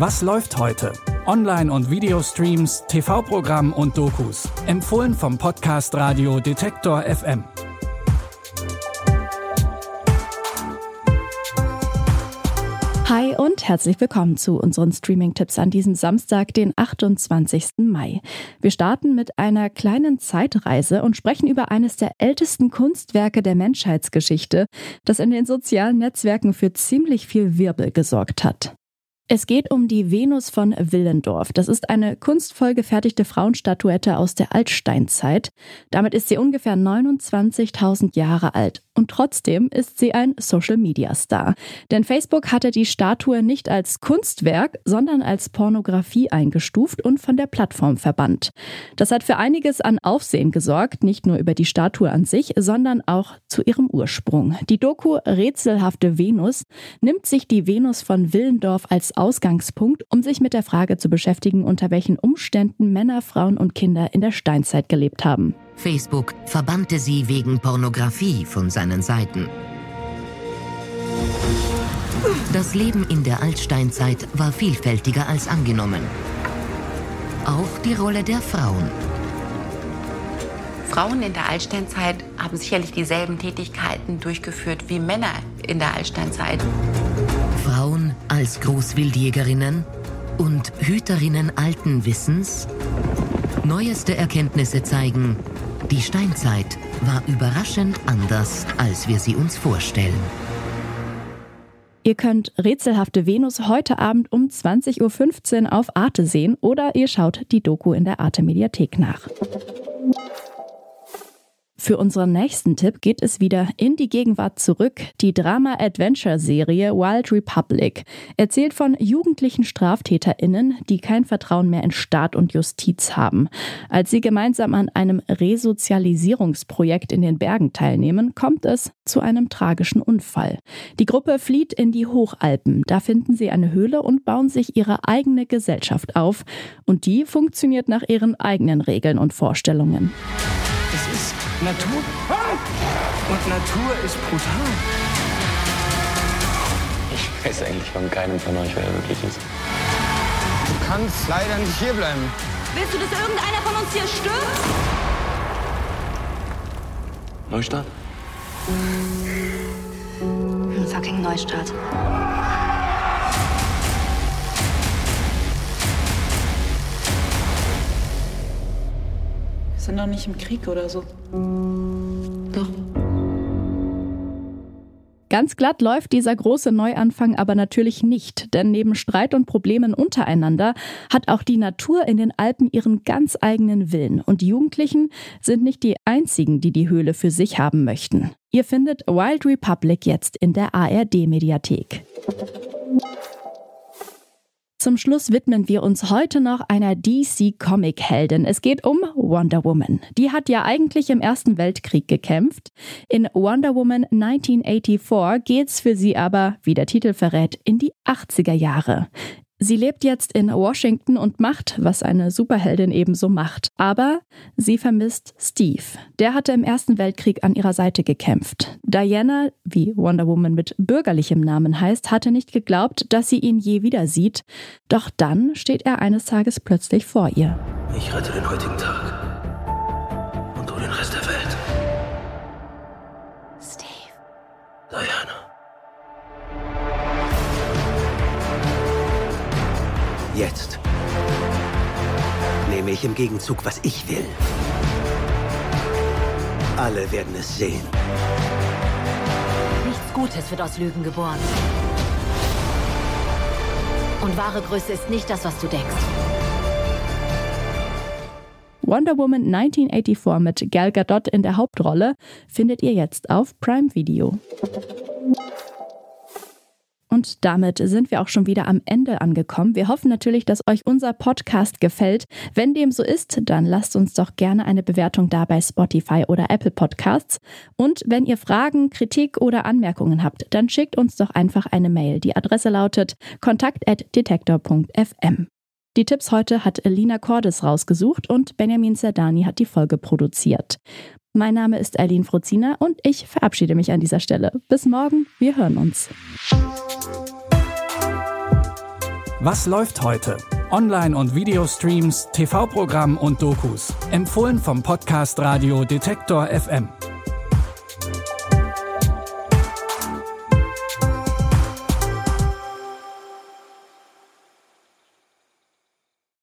Was läuft heute? Online- und Videostreams, TV-Programm und Dokus. Empfohlen vom Podcast Radio Detektor FM. Hi und herzlich willkommen zu unseren Streaming-Tipps an diesem Samstag, den 28. Mai. Wir starten mit einer kleinen Zeitreise und sprechen über eines der ältesten Kunstwerke der Menschheitsgeschichte, das in den sozialen Netzwerken für ziemlich viel Wirbel gesorgt hat. Es geht um die Venus von Willendorf. Das ist eine kunstvoll gefertigte Frauenstatuette aus der Altsteinzeit. Damit ist sie ungefähr 29.000 Jahre alt. Und trotzdem ist sie ein Social-Media-Star. Denn Facebook hatte die Statue nicht als Kunstwerk, sondern als Pornografie eingestuft und von der Plattform verbannt. Das hat für einiges an Aufsehen gesorgt, nicht nur über die Statue an sich, sondern auch zu ihrem Ursprung. Die Doku Rätselhafte Venus nimmt sich die Venus von Willendorf als Ausgangspunkt, um sich mit der Frage zu beschäftigen, unter welchen Umständen Männer, Frauen und Kinder in der Steinzeit gelebt haben. Facebook verbannte sie wegen Pornografie von seinen Seiten. Das Leben in der Altsteinzeit war vielfältiger als angenommen. Auch die Rolle der Frauen. Frauen in der Altsteinzeit haben sicherlich dieselben Tätigkeiten durchgeführt wie Männer in der Altsteinzeit. Frauen als Großwildjägerinnen und Hüterinnen alten Wissens? Neueste Erkenntnisse zeigen, die Steinzeit war überraschend anders, als wir sie uns vorstellen. Ihr könnt Rätselhafte Venus heute Abend um 20.15 Uhr auf Arte sehen oder ihr schaut die Doku in der Arte Mediathek nach. Für unseren nächsten Tipp geht es wieder in die Gegenwart zurück. Die Drama-Adventure-Serie Wild Republic erzählt von jugendlichen StraftäterInnen, die kein Vertrauen mehr in Staat und Justiz haben. Als sie gemeinsam an einem Resozialisierungsprojekt in den Bergen teilnehmen, kommt es zu einem tragischen Unfall. Die Gruppe flieht in die Hochalpen. Da finden sie eine Höhle und bauen sich ihre eigene Gesellschaft auf. Und die funktioniert nach ihren eigenen Regeln und Vorstellungen. Natur. Und Natur ist brutal. Ich weiß eigentlich von keinem von euch, wer er wirklich ist. Du kannst leider nicht hierbleiben. Willst du, dass irgendeiner von uns hier stirbt? Neustart? Ein fucking Neustart. Wir sind doch nicht im Krieg oder so. Doch. Ganz glatt läuft dieser große Neuanfang aber natürlich nicht, denn neben Streit und Problemen untereinander hat auch die Natur in den Alpen ihren ganz eigenen Willen und die Jugendlichen sind nicht die einzigen, die die Höhle für sich haben möchten. Ihr findet Wild Republic jetzt in der ARD Mediathek. Zum Schluss widmen wir uns heute noch einer DC-Comic-Heldin. Es geht um Wonder Woman. Die hat ja eigentlich im Ersten Weltkrieg gekämpft. In Wonder Woman 1984 geht's für sie aber, wie der Titel verrät, in die 80er Jahre. Sie lebt jetzt in Washington und macht, was eine Superheldin ebenso macht. Aber sie vermisst Steve. Der hatte im Ersten Weltkrieg an ihrer Seite gekämpft. Diana, wie Wonder Woman mit bürgerlichem Namen heißt, hatte nicht geglaubt, dass sie ihn je wieder sieht. Doch dann steht er eines Tages plötzlich vor ihr. Ich rette den heutigen Tag. Und du den Rest der Welt. Jetzt nehme ich im Gegenzug, was ich will. Alle werden es sehen. Nichts Gutes wird aus Lügen geboren. Und wahre Größe ist nicht das, was du denkst. Wonder Woman 1984 mit Gal Gadot in der Hauptrolle findet ihr jetzt auf Prime Video. Und damit sind wir auch schon wieder am Ende angekommen. Wir hoffen natürlich, dass euch unser Podcast gefällt. Wenn dem so ist, dann lasst uns doch gerne eine Bewertung da bei Spotify oder Apple Podcasts. Und wenn ihr Fragen, Kritik oder Anmerkungen habt, dann schickt uns doch einfach eine Mail. Die Adresse lautet kontakt.detektor.fm. Die Tipps heute hat Elina Cordes rausgesucht und Benjamin Zerdani hat die Folge produziert. Mein Name ist Eileen Frozina und ich verabschiede mich an dieser Stelle. Bis morgen, wir hören uns. Was läuft heute? Online- und Videostreams, TV-Programm und Dokus. Empfohlen vom Podcast Radio Detektor FM.